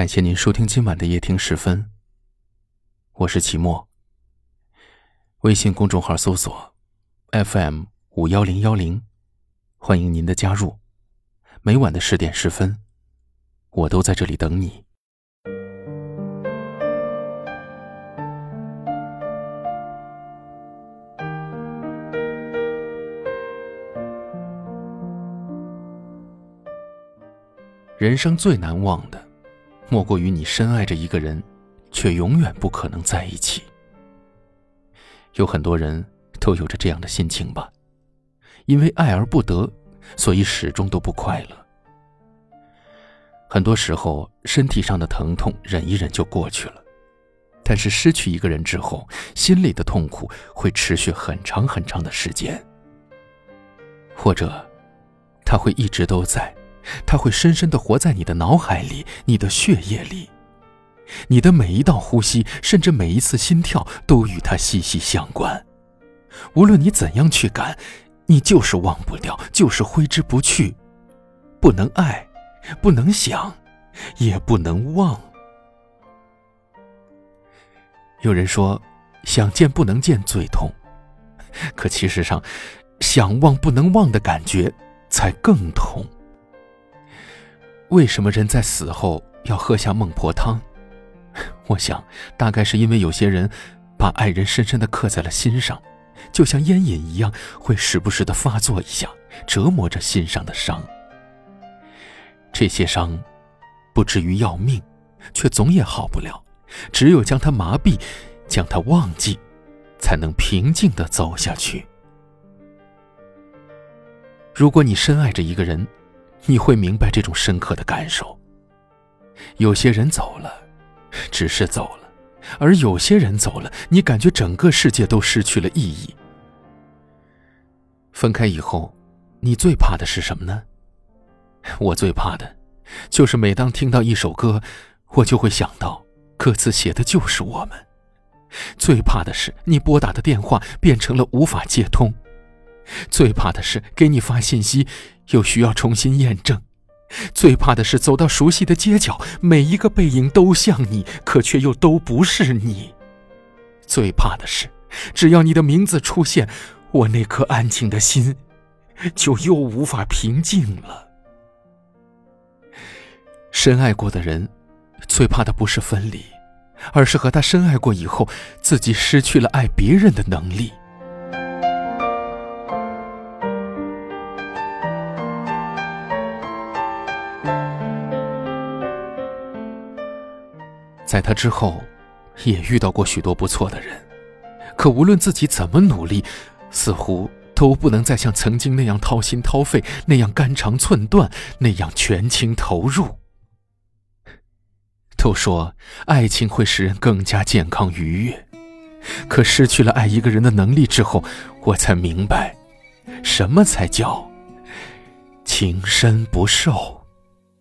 感谢您收听今晚的夜听时分。我是齐墨。微信公众号搜索 FM 五幺零幺零，欢迎您的加入。每晚的十点十分，我都在这里等你。人生最难忘的，莫过于你深爱着一个人，却永远不可能在一起。有很多人都有着这样的心情吧，因为爱而不得，所以始终都不快乐。很多时候，身体上的疼痛忍一忍就过去了，但是失去一个人之后，心里的痛苦会持续很长很长的时间，或者，他会一直都在。他会深深的活在你的脑海里，你的血液里，你的每一道呼吸，甚至每一次心跳，都与他息息相关。无论你怎样去赶，你就是忘不掉，就是挥之不去。不能爱，不能想，也不能忘。有人说，想见不能见最痛，可其实上，想忘不能忘的感觉才更痛。为什么人在死后要喝下孟婆汤？我想，大概是因为有些人把爱人深深的刻在了心上，就像烟瘾一样，会时不时的发作一下，折磨着心上的伤。这些伤不至于要命，却总也好不了。只有将它麻痹，将它忘记，才能平静的走下去。如果你深爱着一个人，你会明白这种深刻的感受。有些人走了，只是走了；而有些人走了，你感觉整个世界都失去了意义。分开以后，你最怕的是什么呢？我最怕的，就是每当听到一首歌，我就会想到歌词写的就是我们。最怕的是你拨打的电话变成了无法接通。最怕的是给你发信息，又需要重新验证；最怕的是走到熟悉的街角，每一个背影都像你，可却又都不是你。最怕的是，只要你的名字出现，我那颗安静的心，就又无法平静了。深爱过的人，最怕的不是分离，而是和他深爱过以后，自己失去了爱别人的能力。在他之后，也遇到过许多不错的人，可无论自己怎么努力，似乎都不能再像曾经那样掏心掏肺，那样肝肠寸断，那样全情投入。都说爱情会使人更加健康愉悦，可失去了爱一个人的能力之后，我才明白，什么才叫情深不寿。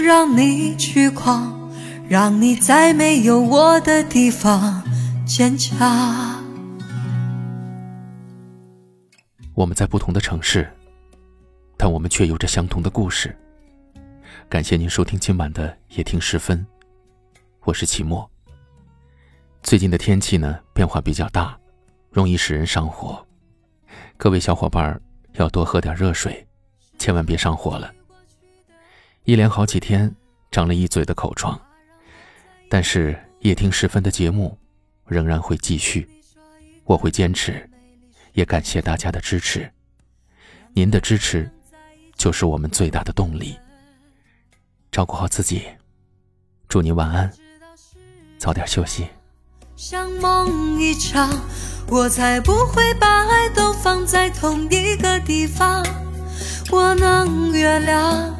让你去狂，让你在没有我的地方坚强。我们在不同的城市，但我们却有着相同的故事。感谢您收听今晚的夜听时分，我是齐墨。最近的天气呢变化比较大，容易使人上火，各位小伙伴要多喝点热水，千万别上火了。一连好几天长了一嘴的口疮，但是夜听时分的节目仍然会继续，我会坚持，也感谢大家的支持。您的支持就是我们最大的动力。照顾好自己，祝你晚安，早点休息。像梦一场，我才不会把爱都放在同一个地方。我能原谅。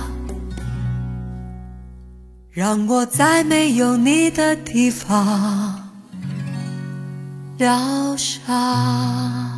让我在没有你的地方疗伤。